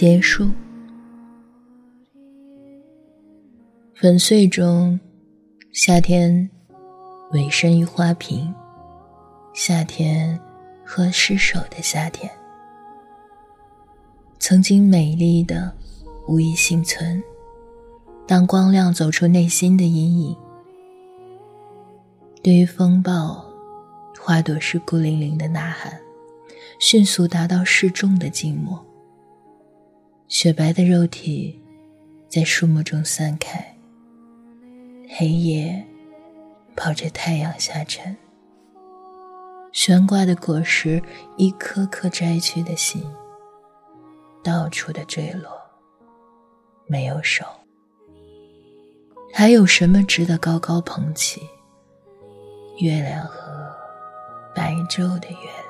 结束。粉碎中，夏天委身于花瓶，夏天和失手的夏天，曾经美丽的无一幸存。当光亮走出内心的阴影，对于风暴，花朵是孤零零的呐喊，迅速达到适中的静默。雪白的肉体在树木中散开。黑夜抱着太阳下沉，悬挂的果实一颗颗摘去的心，到处的坠落，没有手。还有什么值得高高捧起？月亮和白昼的月亮。